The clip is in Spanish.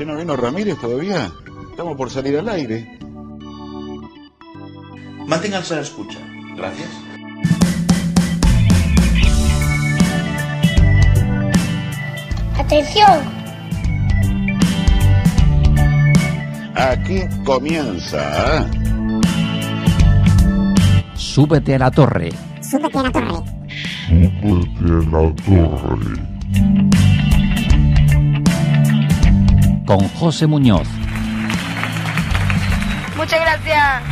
¿Usted no vino Ramírez todavía? Estamos por salir al aire. Manténganse a la escucha. Gracias. Atención, Aquí comienza. ¿eh? Súbete a la torre. súbete a la torre. Con José Muñoz. Muchas gracias.